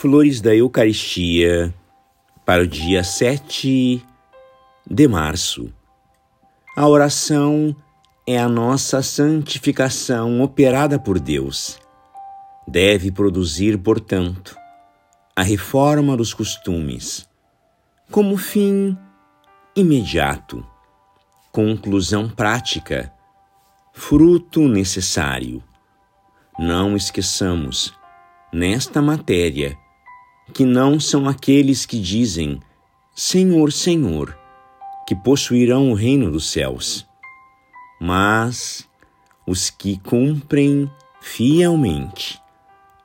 Flores da Eucaristia para o dia 7 de março. A oração é a nossa santificação operada por Deus. Deve produzir, portanto, a reforma dos costumes, como fim imediato, conclusão prática, fruto necessário. Não esqueçamos, nesta matéria, que não são aqueles que dizem Senhor, Senhor, que possuirão o reino dos céus, mas os que cumprem fielmente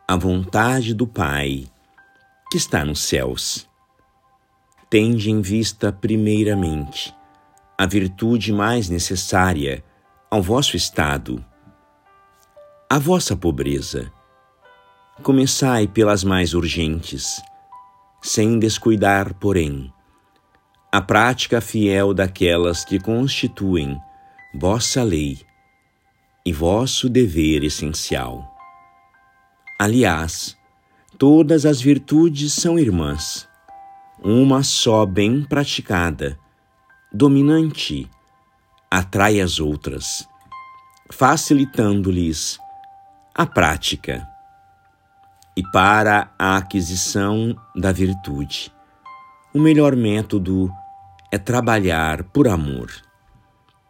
a vontade do Pai que está nos céus. Tende em vista, primeiramente, a virtude mais necessária ao vosso estado, a vossa pobreza. Começai pelas mais urgentes, sem descuidar, porém, a prática fiel daquelas que constituem vossa lei e vosso dever essencial. Aliás, todas as virtudes são irmãs, uma só bem praticada, dominante, atrai as outras, facilitando-lhes a prática. E para a aquisição da virtude, o melhor método é trabalhar por amor,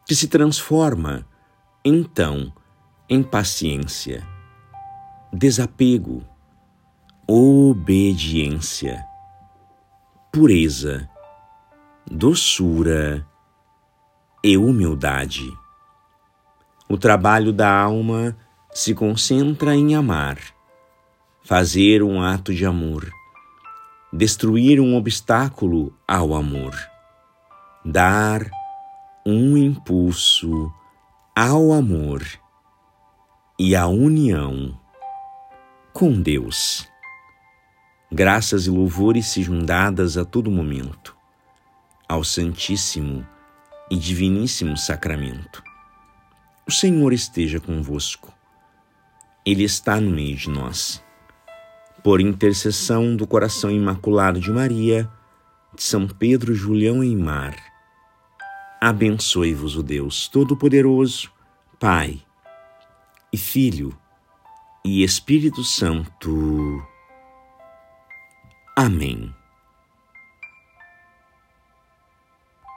que se transforma, então, em paciência, desapego, obediência, pureza, doçura e humildade. O trabalho da alma se concentra em amar, fazer um ato de amor, destruir um obstáculo ao amor, dar um impulso ao amor e à união com Deus. Graças e louvores sejam dadas a todo momento ao Santíssimo e Diviníssimo Sacramento. O Senhor esteja convosco. Ele está no meio de nós. Por intercessão do coração imaculado de Maria, de São Pedro Julião e Mar, abençoe-vos o Deus Todo-Poderoso, Pai e Filho e Espírito Santo. Amém.